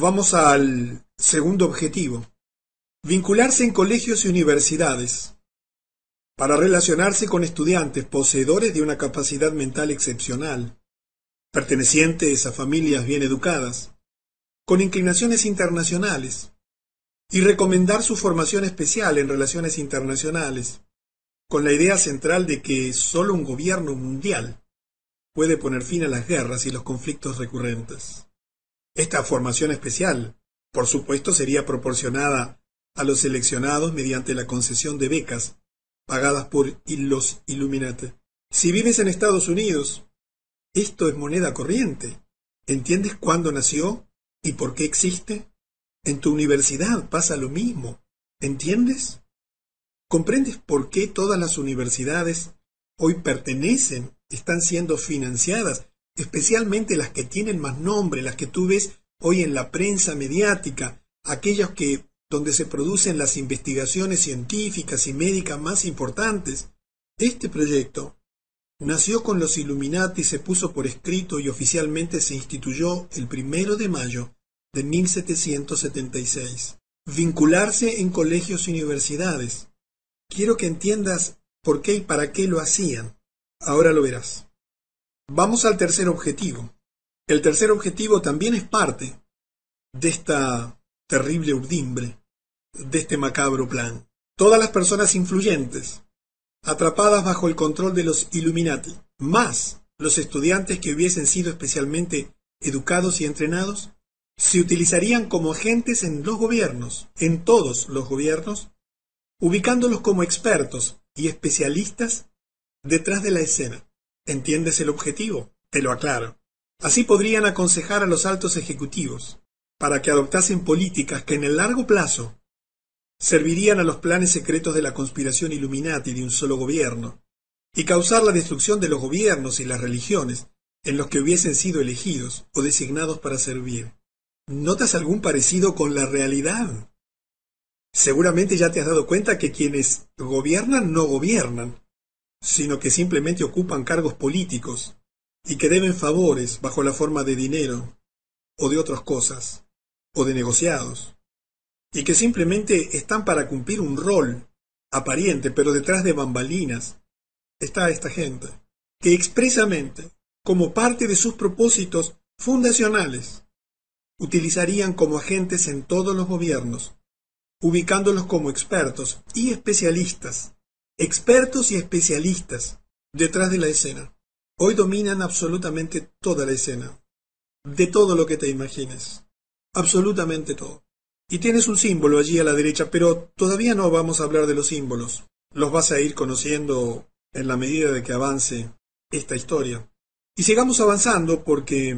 Vamos al segundo objetivo. Vincularse en colegios y universidades para relacionarse con estudiantes poseedores de una capacidad mental excepcional, pertenecientes a familias bien educadas, con inclinaciones internacionales, y recomendar su formación especial en relaciones internacionales, con la idea central de que solo un gobierno mundial puede poner fin a las guerras y los conflictos recurrentes. Esta formación especial, por supuesto, sería proporcionada a los seleccionados mediante la concesión de becas pagadas por los Illuminati. Si vives en Estados Unidos, esto es moneda corriente. ¿Entiendes cuándo nació y por qué existe? En tu universidad pasa lo mismo. ¿Entiendes? ¿Comprendes por qué todas las universidades hoy pertenecen, están siendo financiadas, especialmente las que tienen más nombre, las que tú ves hoy en la prensa mediática, aquellas que donde se producen las investigaciones científicas y médicas más importantes. Este proyecto nació con los Illuminati se puso por escrito y oficialmente se instituyó el primero de mayo de 1776. Vincularse en colegios y universidades. Quiero que entiendas por qué y para qué lo hacían. Ahora lo verás. Vamos al tercer objetivo. El tercer objetivo también es parte de esta terrible urdimbre, de este macabro plan. Todas las personas influyentes, atrapadas bajo el control de los Illuminati, más los estudiantes que hubiesen sido especialmente educados y entrenados, se utilizarían como agentes en los gobiernos, en todos los gobiernos, ubicándolos como expertos y especialistas detrás de la escena. ¿Entiendes el objetivo? Te lo aclaro. Así podrían aconsejar a los altos ejecutivos para que adoptasen políticas que en el largo plazo servirían a los planes secretos de la conspiración Illuminati de un solo gobierno, y causar la destrucción de los gobiernos y las religiones en los que hubiesen sido elegidos o designados para servir. ¿Notas algún parecido con la realidad? Seguramente ya te has dado cuenta que quienes gobiernan no gobiernan, sino que simplemente ocupan cargos políticos y que deben favores bajo la forma de dinero o de otras cosas, o de negociados, y que simplemente están para cumplir un rol aparente, pero detrás de bambalinas está esta gente, que expresamente, como parte de sus propósitos fundacionales, utilizarían como agentes en todos los gobiernos, ubicándolos como expertos y especialistas, expertos y especialistas detrás de la escena. Hoy dominan absolutamente toda la escena, de todo lo que te imagines, absolutamente todo. Y tienes un símbolo allí a la derecha, pero todavía no vamos a hablar de los símbolos. Los vas a ir conociendo en la medida de que avance esta historia. Y sigamos avanzando porque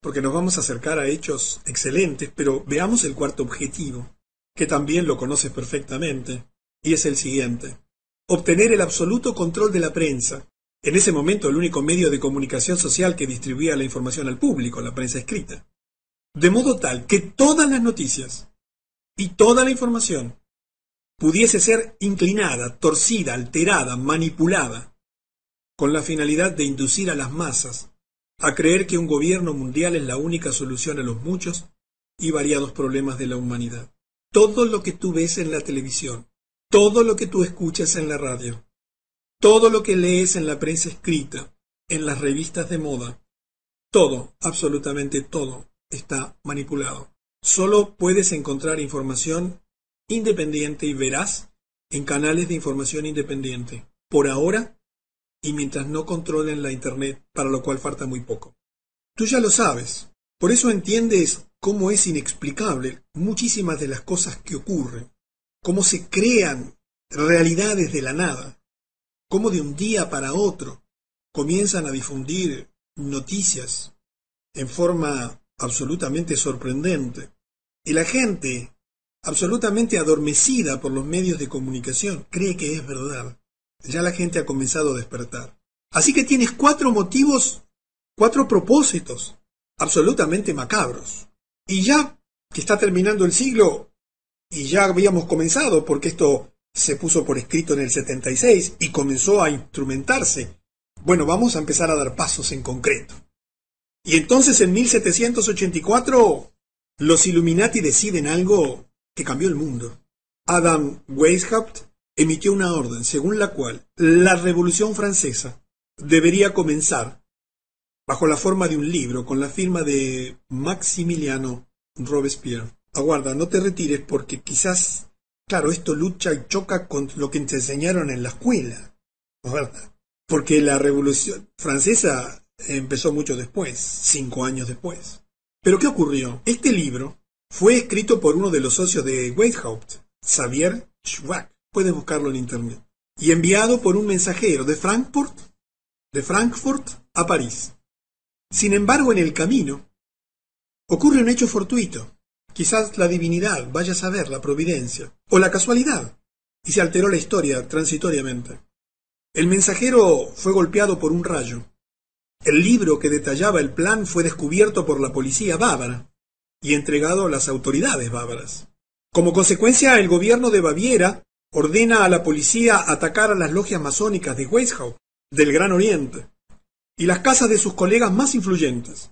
porque nos vamos a acercar a hechos excelentes, pero veamos el cuarto objetivo, que también lo conoces perfectamente, y es el siguiente. Obtener el absoluto control de la prensa. En ese momento el único medio de comunicación social que distribuía la información al público, la prensa escrita. De modo tal que todas las noticias y toda la información pudiese ser inclinada, torcida, alterada, manipulada, con la finalidad de inducir a las masas a creer que un gobierno mundial es la única solución a los muchos y variados problemas de la humanidad. Todo lo que tú ves en la televisión, todo lo que tú escuchas en la radio, todo lo que lees en la prensa escrita, en las revistas de moda, todo, absolutamente todo, está manipulado. Solo puedes encontrar información independiente y veraz en canales de información independiente. Por ahora, y mientras no controlen la Internet, para lo cual falta muy poco. Tú ya lo sabes, por eso entiendes cómo es inexplicable muchísimas de las cosas que ocurren, cómo se crean realidades de la nada, cómo de un día para otro comienzan a difundir noticias en forma absolutamente sorprendente, y la gente, absolutamente adormecida por los medios de comunicación, cree que es verdad ya la gente ha comenzado a despertar. Así que tienes cuatro motivos, cuatro propósitos absolutamente macabros. Y ya que está terminando el siglo, y ya habíamos comenzado, porque esto se puso por escrito en el 76 y comenzó a instrumentarse, bueno, vamos a empezar a dar pasos en concreto. Y entonces en 1784 los Illuminati deciden algo que cambió el mundo. Adam Weishaupt emitió una orden según la cual la Revolución Francesa debería comenzar bajo la forma de un libro con la firma de Maximiliano Robespierre. Aguarda, no te retires porque quizás, claro, esto lucha y choca con lo que te enseñaron en la escuela, ¿verdad? Porque la Revolución Francesa empezó mucho después, cinco años después. Pero ¿qué ocurrió? Este libro fue escrito por uno de los socios de Weishaupt, Xavier Schwab. Puedes buscarlo en internet. Y enviado por un mensajero de Frankfurt, de Frankfurt a París. Sin embargo, en el camino ocurre un hecho fortuito. Quizás la divinidad, vaya a saber, la providencia, o la casualidad, y se alteró la historia transitoriamente. El mensajero fue golpeado por un rayo. El libro que detallaba el plan fue descubierto por la policía bávara y entregado a las autoridades bávaras. Como consecuencia, el gobierno de Baviera ordena a la policía atacar a las logias masónicas de Weishaupt, del Gran Oriente, y las casas de sus colegas más influyentes.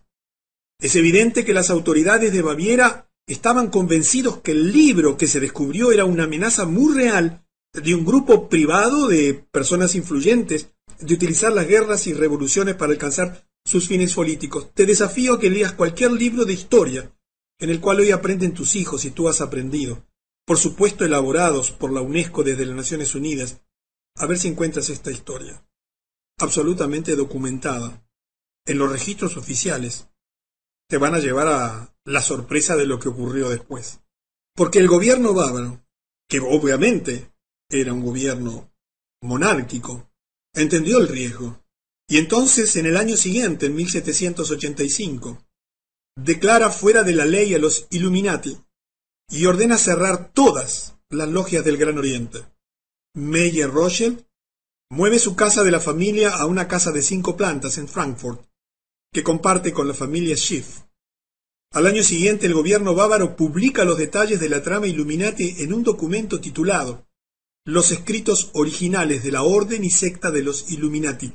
Es evidente que las autoridades de Baviera estaban convencidos que el libro que se descubrió era una amenaza muy real de un grupo privado de personas influyentes de utilizar las guerras y revoluciones para alcanzar sus fines políticos. Te desafío a que leas cualquier libro de historia en el cual hoy aprenden tus hijos y tú has aprendido, por supuesto elaborados por la UNESCO desde las Naciones Unidas, a ver si encuentras esta historia. Absolutamente documentada en los registros oficiales, te van a llevar a la sorpresa de lo que ocurrió después. Porque el gobierno bávaro, que obviamente era un gobierno monárquico, entendió el riesgo. Y entonces, en el año siguiente, en 1785, declara fuera de la ley a los Illuminati y ordena cerrar todas las logias del Gran Oriente. Meyer Rothschild Mueve su casa de la familia a una casa de cinco plantas en Frankfurt, que comparte con la familia Schiff. Al año siguiente el gobierno bávaro publica los detalles de la trama Illuminati en un documento titulado Los escritos originales de la orden y secta de los Illuminati.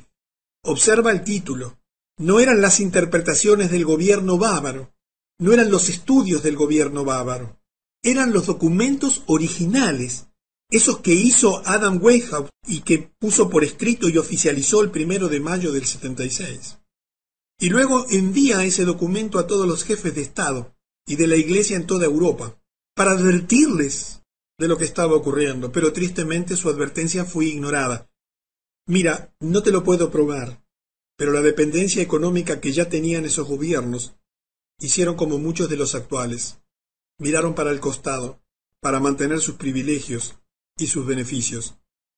Observa el título. No eran las interpretaciones del gobierno bávaro, no eran los estudios del gobierno bávaro, eran los documentos originales esos que hizo Adam Weishaupt y que puso por escrito y oficializó el primero de mayo del 76. Y luego envía ese documento a todos los jefes de Estado y de la Iglesia en toda Europa, para advertirles de lo que estaba ocurriendo, pero tristemente su advertencia fue ignorada. Mira, no te lo puedo probar, pero la dependencia económica que ya tenían esos gobiernos hicieron como muchos de los actuales. Miraron para el costado, para mantener sus privilegios, y sus beneficios,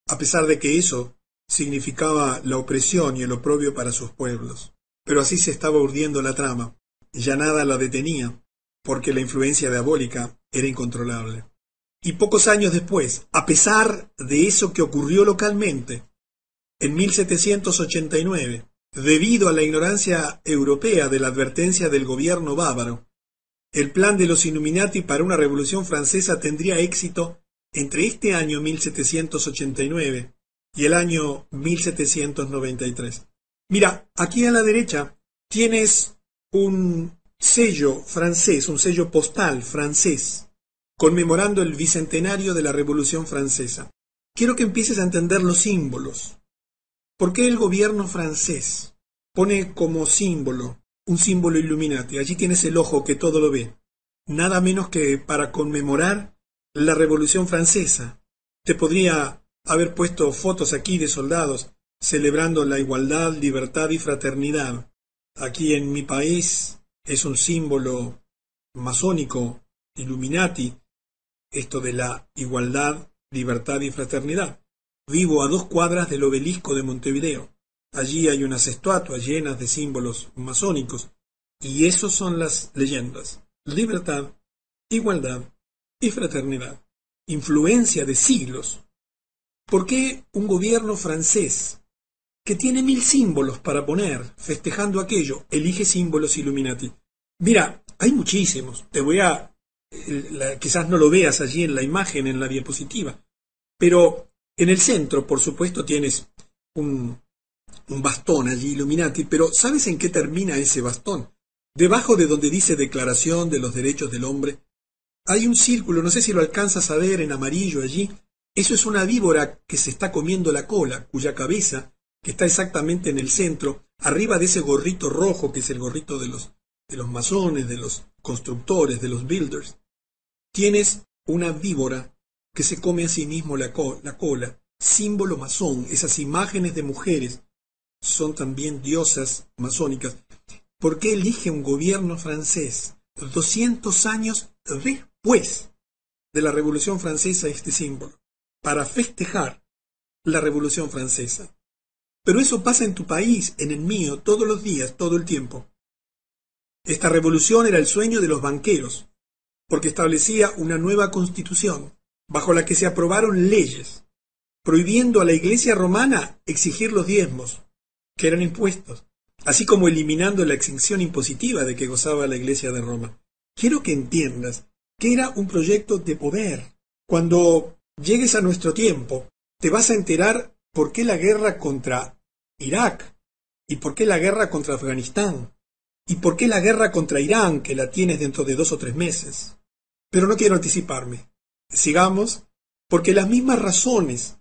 a pesar de que eso significaba la opresión y el oprobio para sus pueblos. Pero así se estaba urdiendo la trama, ya nada la detenía, porque la influencia diabólica era incontrolable. Y pocos años después, a pesar de eso que ocurrió localmente, en 1789, debido a la ignorancia europea de la advertencia del gobierno bávaro, el plan de los Illuminati para una revolución francesa tendría éxito entre este año 1789 y el año 1793. Mira, aquí a la derecha tienes un sello francés, un sello postal francés, conmemorando el bicentenario de la Revolución Francesa. Quiero que empieces a entender los símbolos. ¿Por qué el gobierno francés pone como símbolo un símbolo Illuminati? Allí tienes el ojo que todo lo ve. Nada menos que para conmemorar la Revolución Francesa. Te podría haber puesto fotos aquí de soldados celebrando la igualdad, libertad y fraternidad. Aquí en mi país es un símbolo masónico, Illuminati, esto de la igualdad, libertad y fraternidad. Vivo a dos cuadras del obelisco de Montevideo. Allí hay unas estatuas llenas de símbolos masónicos, y esos son las leyendas. Libertad, igualdad y fraternidad, influencia de siglos. ¿Por qué un gobierno francés, que tiene mil símbolos para poner, festejando aquello, elige símbolos Illuminati? Mira, hay muchísimos. Te voy a... quizás no lo veas allí en la imagen, en la diapositiva, pero en el centro, por supuesto, tienes un, un bastón allí Illuminati, pero ¿sabes en qué termina ese bastón? debajo de donde dice Declaración de los Derechos del Hombre, hay un círculo, no sé si lo alcanzas a ver en amarillo allí. Eso es una víbora que se está comiendo la cola, cuya cabeza, que está exactamente en el centro, arriba de ese gorrito rojo que es el gorrito de los, de los masones, de los constructores, de los builders, tienes una víbora que se come a sí mismo la, la cola, símbolo masón, esas imágenes de mujeres son también diosas masónicas. ¿Por qué elige un gobierno francés 200 años después de la Revolución Francesa este símbolo? Para festejar la Revolución Francesa. Pero eso pasa en tu país, en el mío, todos los días, todo el tiempo. Esta revolución era el sueño de los banqueros, porque establecía una nueva constitución, bajo la que se aprobaron leyes, prohibiendo a la Iglesia romana exigir los diezmos, que eran impuestos, así como eliminando la exención impositiva de que gozaba la Iglesia de Roma. Quiero que entiendas que era un proyecto de poder. Cuando llegues a nuestro tiempo, te vas a enterar por qué la guerra contra Irak y por qué la guerra contra Afganistán y por qué la guerra contra Irán, que la tienes dentro de dos o tres meses. Pero no quiero anticiparme. Sigamos, porque las mismas razones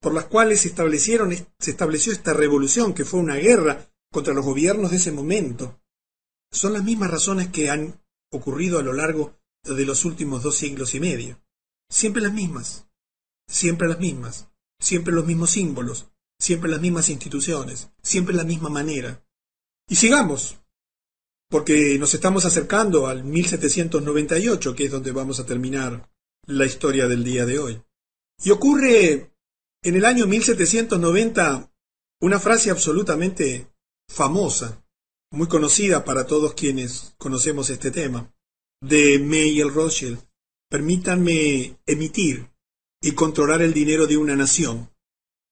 por las cuales se, establecieron, se estableció esta revolución, que fue una guerra contra los gobiernos de ese momento, son las mismas razones que han ocurrido a lo largo de los últimos dos siglos y medio. Siempre las mismas, siempre las mismas, siempre los mismos símbolos, siempre las mismas instituciones, siempre la misma manera. Y sigamos, porque nos estamos acercando al 1798, que es donde vamos a terminar la historia del día de hoy. Y ocurre en el año 1790 una frase absolutamente famosa, muy conocida para todos quienes conocemos este tema, de May el. Permítanme emitir y controlar el dinero de una nación,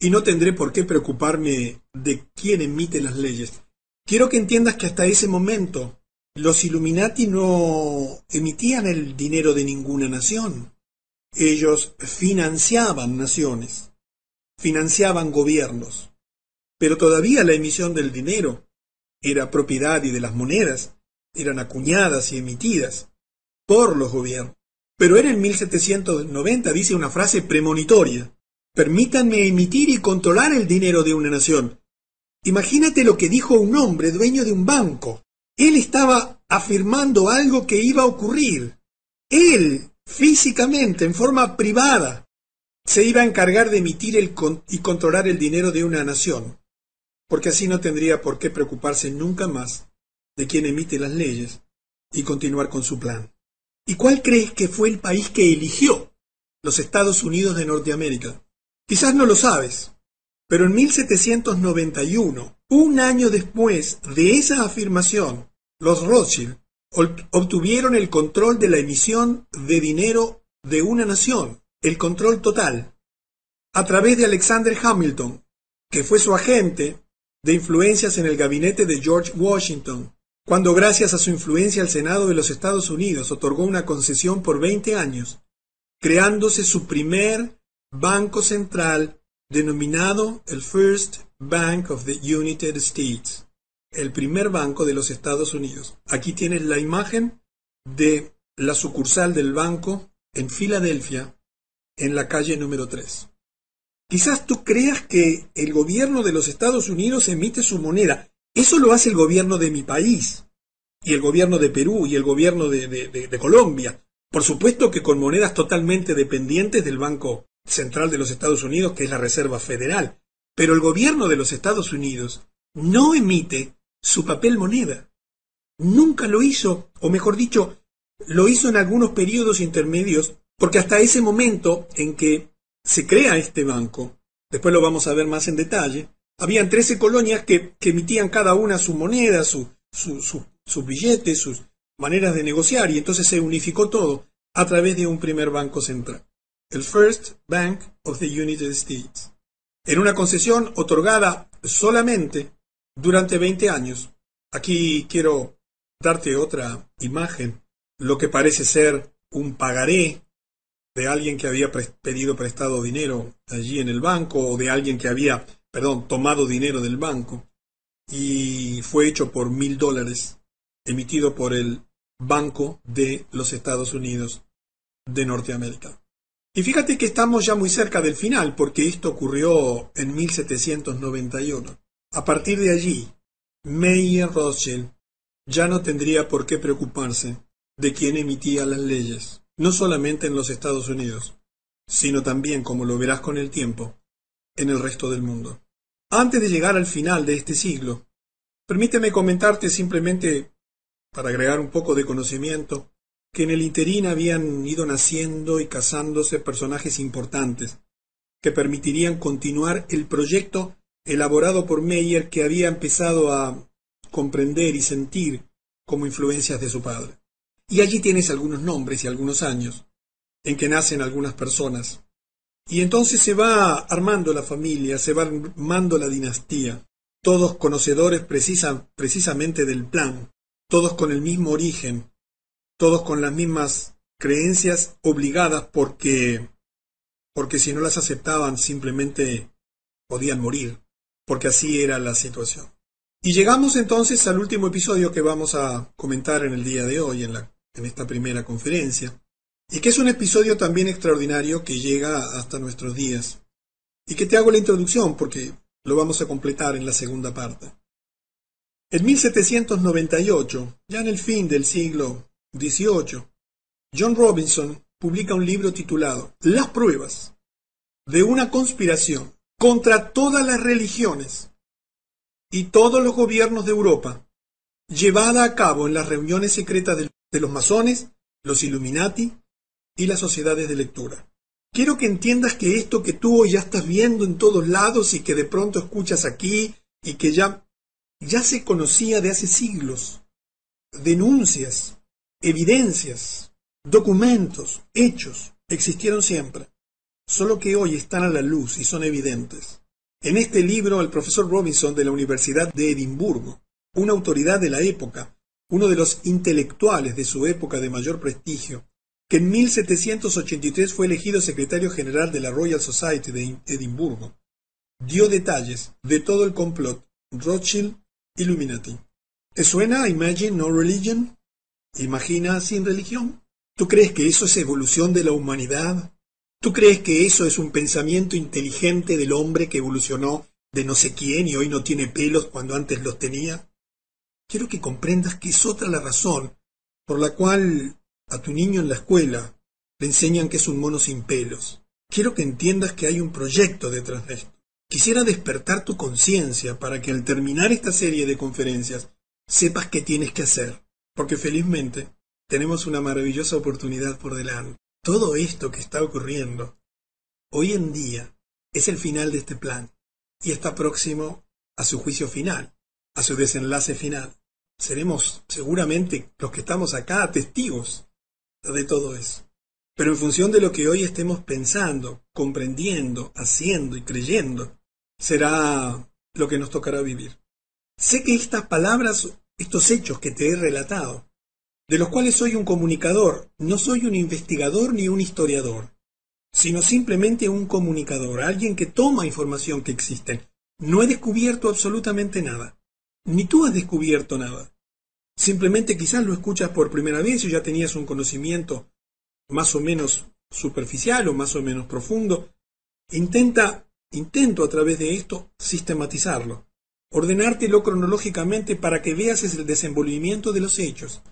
y no tendré por qué preocuparme de quién emite las leyes. Quiero que entiendas que hasta ese momento los Illuminati no emitían el dinero de ninguna nación. Ellos financiaban naciones financiaban gobiernos, pero todavía la emisión del dinero era propiedad y de las monedas eran acuñadas y emitidas por los gobiernos. Pero era en 1790, dice una frase premonitoria. Permítanme emitir y controlar el dinero de una nación. Imagínate lo que dijo un hombre dueño de un banco. Él estaba afirmando algo que iba a ocurrir. Él, físicamente, en forma privada, se iba a encargar de emitir y controlar el dinero de una nación, porque así no tendría por qué preocuparse nunca más de quien emite las leyes y continuar con su plan. ¿Y cuál crees que fue el país que eligió? Los Estados Unidos de Norteamérica. Quizás no lo sabes, pero en 1791, un año después de esa afirmación, los Rothschild obtuvieron el control de la emisión de dinero de una nación el control total a través de Alexander Hamilton, que fue su agente de influencias en el gabinete de George Washington, cuando gracias a su influencia el Senado de los Estados Unidos otorgó una concesión por 20 años, creándose su primer banco central denominado el First Bank of the United States, el primer banco de los Estados Unidos. Aquí tienes la imagen de la sucursal del banco en Filadelfia, en la calle número 3. Quizás tú creas que el gobierno de los Estados Unidos emite su moneda. Eso lo hace el gobierno de mi país, y el gobierno de Perú, y el gobierno de, Colombia. Por supuesto que con monedas totalmente dependientes del Banco Central de los Estados Unidos, que es la Reserva Federal. Pero el gobierno de los Estados Unidos no emite su papel moneda. Nunca lo hizo, o mejor dicho, lo hizo en algunos periodos intermedios porque hasta ese momento en que se crea este banco, después lo vamos a ver más en detalle, habían 13 colonias que, emitían cada una su moneda, su, sus billetes, sus maneras de negociar, y entonces se unificó todo a través de un primer banco central, el First Bank of the United States, en una concesión otorgada solamente durante 20 años. Aquí quiero darte otra imagen, lo que parece ser un pagaré de alguien que había pedido prestado dinero allí en el banco o de alguien que había, perdón, tomado dinero del banco y fue hecho por mil dólares. emitido por el Banco de los Estados Unidos de Norteamérica. Y fíjate que estamos ya muy cerca del final, porque esto ocurrió en 1791. A partir de allí, Meyer Rothschild ya no tendría por qué preocuparse de quién emitía las leyes, no solamente en los Estados Unidos, sino también, como lo verás con el tiempo, en el resto del mundo. Antes de llegar al final de este siglo, permíteme comentarte simplemente, para agregar un poco de conocimiento, que en el interín habían ido naciendo y casándose personajes importantes, que permitirían continuar el proyecto elaborado por Meyer que había empezado a comprender y sentir como influencias de su padre. Y allí tienes algunos nombres y algunos años en que nacen algunas personas. Y entonces se va armando la familia, se va armando la dinastía, todos conocedores precisamente del plan, todos con el mismo origen, todos con las mismas creencias obligadas porque porque si no las aceptaban simplemente podían morir, porque así era la situación. Y llegamos entonces al último episodio que vamos a comentar en el día de hoy, en, la, en esta primera conferencia, y que es un episodio también extraordinario que llega hasta nuestros días, y que te hago la introducción porque lo vamos a completar en la segunda parte. En 1798, ya en el fin del siglo 18, John Robinson publica un libro titulado Las pruebas de una conspiración contra todas las religiones y todos los gobiernos de Europa, llevada a cabo en las reuniones secretas de los masones, los Illuminati y las sociedades de lectura. Quiero que entiendas que esto que tú ya estás viendo en todos lados y que de pronto escuchas aquí y que ya, ya se conocía de hace siglos, denuncias, evidencias, documentos, hechos, existieron siempre, solo que hoy están a la luz y son evidentes. En este libro, el profesor Robinson de la Universidad de Edimburgo, una autoridad de la época, uno de los intelectuales de su época de mayor prestigio, que en 1783 fue elegido secretario general de la Royal Society de Edimburgo, dio detalles de todo el complot Rothschild Illuminati. ¿Te suena Imagine No Religion? Imagina sin religión. ¿Tú crees que eso es evolución de la humanidad? ¿Tú crees que eso es un pensamiento inteligente del hombre que evolucionó de no sé quién y hoy no tiene pelos cuando antes los tenía? Quiero que comprendas que es otra la razón por la cual a tu niño en la escuela le enseñan que es un mono sin pelos. Quiero que entiendas que hay un proyecto detrás de esto. Quisiera despertar tu conciencia para que al terminar esta serie de conferencias sepas qué tienes que hacer porque felizmente tenemos una maravillosa oportunidad por delante. Todo esto que está ocurriendo hoy en día es el final de este plan y está próximo a su juicio final, a su desenlace final. Seremos seguramente los que estamos acá testigos de todo eso. Pero en función de lo que hoy estemos pensando, comprendiendo, haciendo y creyendo, será lo que nos tocará vivir. Sé que estas palabras estos hechos que te he relatado, de los cuales soy un comunicador, no soy un investigador ni un historiador, sino simplemente un comunicador, alguien que toma información que existe. No he descubierto absolutamente nada, ni tú has descubierto nada. Simplemente quizás lo escuchas por primera vez y ya tenías un conocimiento más o menos superficial o más o menos profundo. Intenta, intento a través de esto sistematizarlo ordenártelo cronológicamente para que veas el desenvolvimiento de los hechos.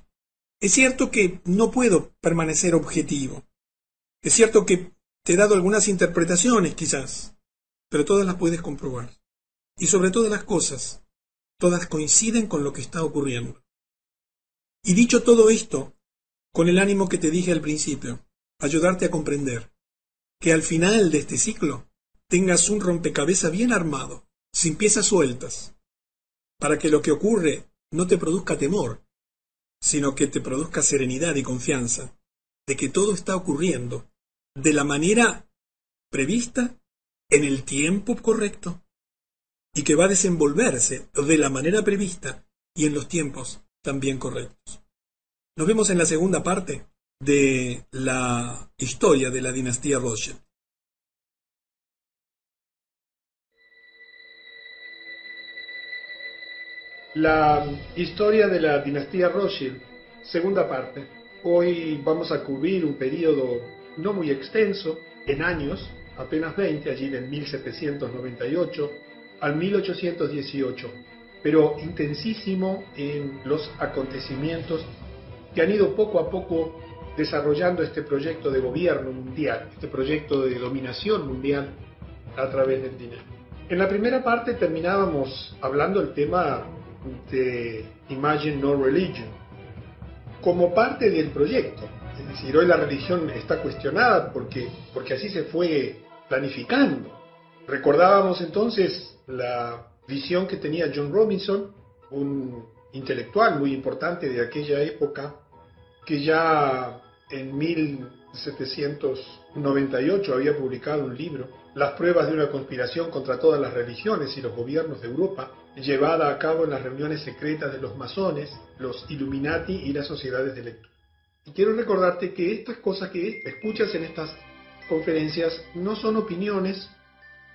Es cierto que no puedo permanecer objetivo. Es cierto que te he dado algunas interpretaciones, quizás, pero todas las puedes comprobar. Y sobre todas las cosas, todas coinciden con lo que está ocurriendo. Y dicho todo esto, con el ánimo que te dije al principio, ayudarte a comprender que al final de este ciclo tengas un rompecabezas bien armado, sin piezas sueltas, para que lo que ocurre no te produzca temor, sino que te produzca serenidad y confianza de que todo está ocurriendo de la manera prevista, en el tiempo correcto, y que va a desenvolverse de la manera prevista y en los tiempos también correctos. Nos vemos en la segunda parte de la historia de la dinastía Rothschild. La historia de la dinastía Rothschild, segunda parte. Hoy vamos a cubrir un periodo no muy extenso, en años, apenas 20, allí del 1798 al 1818, pero intensísimo en los acontecimientos que han ido poco a poco desarrollando este proyecto de gobierno mundial, este proyecto de dominación mundial a través del dinero. En la primera parte terminábamos hablando del tema de Imagine No Religion como parte del proyecto. Es decir, hoy la religión está cuestionada porque, porque así se fue planificando. Recordábamos entonces la visión que tenía John Robinson, un intelectual muy importante de aquella época, que ya en 1798 había publicado un libro, Las pruebas de una conspiración contra todas las religiones y los gobiernos de Europa, llevada a cabo en las reuniones secretas de los masones, los Illuminati y las sociedades de lectura. Y quiero recordarte que estas cosas que escuchas en estas conferencias no son opiniones,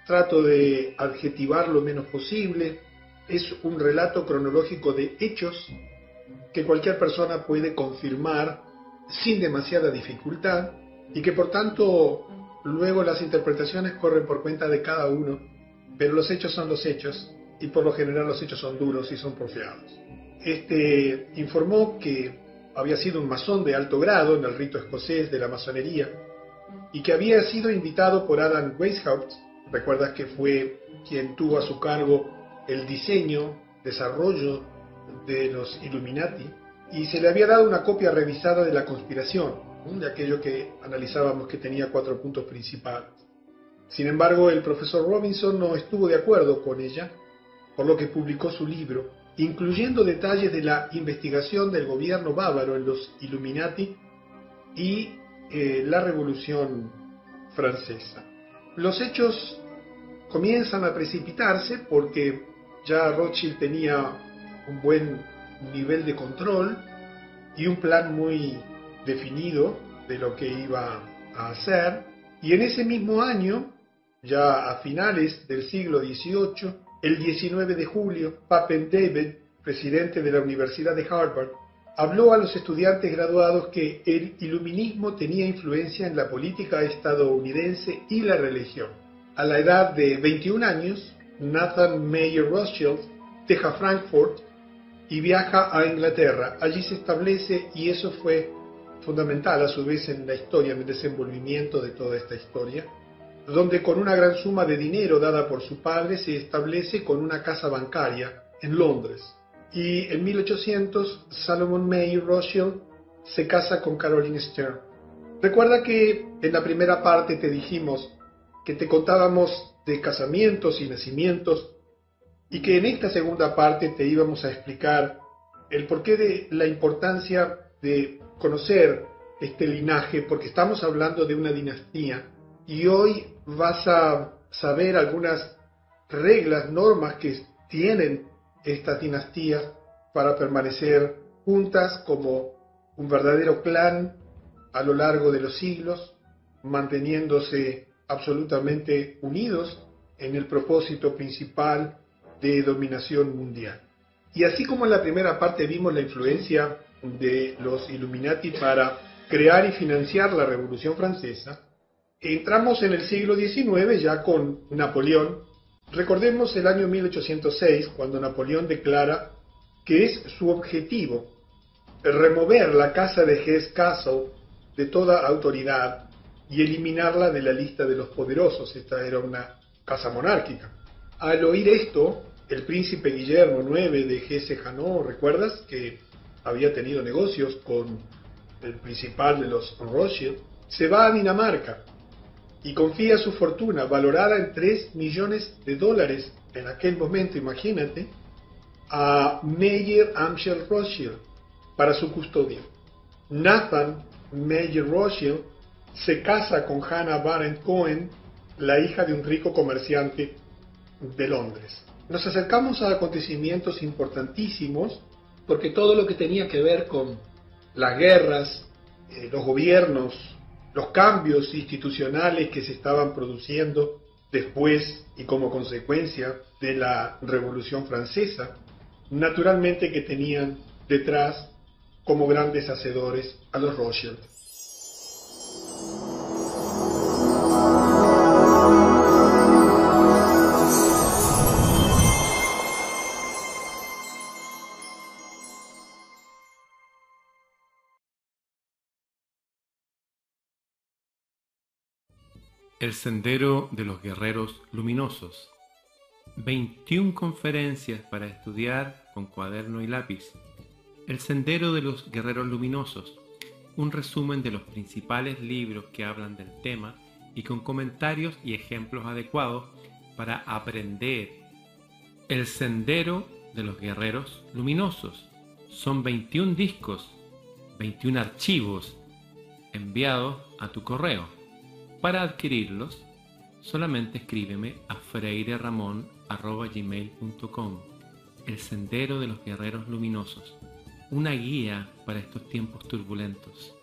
trato de adjetivar lo menos posible, es un relato cronológico de hechos que cualquier persona puede confirmar sin demasiada dificultad y que por tanto luego las interpretaciones corren por cuenta de cada uno, pero los hechos son los hechos y por lo general los hechos son duros y son porfiados. Este informó que había sido un masón de alto grado en el rito escocés de la masonería y que había sido invitado por Adam Weishaupt, recuerdas que fue quien tuvo a su cargo el diseño, desarrollo de los Illuminati, y se le había dado una copia revisada de la conspiración, de aquello que analizábamos que tenía cuatro puntos principales. Sin embargo, el profesor Robinson no estuvo de acuerdo con ella, por lo que publicó su libro, incluyendo detalles de la investigación del gobierno bávaro en los Illuminati y eh, la Revolución Francesa. Los hechos comienzan a precipitarse porque ya Rothschild tenía un buen nivel de control y un plan muy definido de lo que iba a hacer. Y en ese mismo año, ya a finales del siglo XVIII, el 19 de julio, Papen David, presidente de la Universidad de Harvard, habló a los estudiantes graduados que el iluminismo tenía influencia en la política estadounidense y la religión. A la edad de 21 años, Nathan Mayer Rothschild deja Frankfurt y viaja a Inglaterra. Allí se establece y eso fue fundamental a su vez en la historia, en el desenvolvimiento de toda esta historia, donde con una gran suma de dinero dada por su padre se establece con una casa bancaria en Londres. Y en 1800 Salomon May Rothschild se casa con Caroline Stern. Recuerda que en la primera parte te dijimos que te contábamos de casamientos y nacimientos y que en esta segunda parte te íbamos a explicar el porqué de la importancia de conocer este linaje, porque estamos hablando de una dinastía y hoy vas a saber algunas reglas, normas que tienen estas dinastías para permanecer juntas como un verdadero clan a lo largo de los siglos, manteniéndose absolutamente unidos en el propósito principal de dominación mundial. Y así como en la primera parte vimos la influencia de los Illuminati para crear y financiar la Revolución Francesa, entramos en el siglo XIX ya con Napoleón. Recordemos el año 1806, cuando Napoleón declara que es su objetivo remover la casa de Hesse Castle de toda autoridad y eliminarla de la lista de los poderosos. Esta era una casa monárquica. Al oír esto, el príncipe Guillermo IX de Hesse-Hanau, ¿recuerdas? Que había tenido negocios con el principal de los Rothschild, se va a Dinamarca y confía su fortuna, valorada en 3 millones de dólares en aquel momento, imagínate, a Meyer Amschel Rothschild para su custodia. Nathan Meyer Rothschild se casa con Hannah Barendt Cohen, la hija de un rico comerciante de Londres. Nos acercamos a acontecimientos importantísimos porque todo lo que tenía que ver con las guerras, eh, los gobiernos, los cambios institucionales que se estaban produciendo después y como consecuencia de la Revolución Francesa, naturalmente que tenían detrás como grandes hacedores a los Rothschild. El Sendero de los Guerreros Luminosos. 21 conferencias para estudiar con cuaderno y lápiz. El Sendero de los Guerreros Luminosos. Un resumen de los principales libros que hablan del tema y con comentarios y ejemplos adecuados para aprender. El Sendero de los Guerreros Luminosos. Son 21 discos, 21 archivos enviados a tu correo para adquirirlos, solamente escríbeme a freireramon.gmail.com El Sendero de los Guerreros Luminosos, una guía para estos tiempos turbulentos.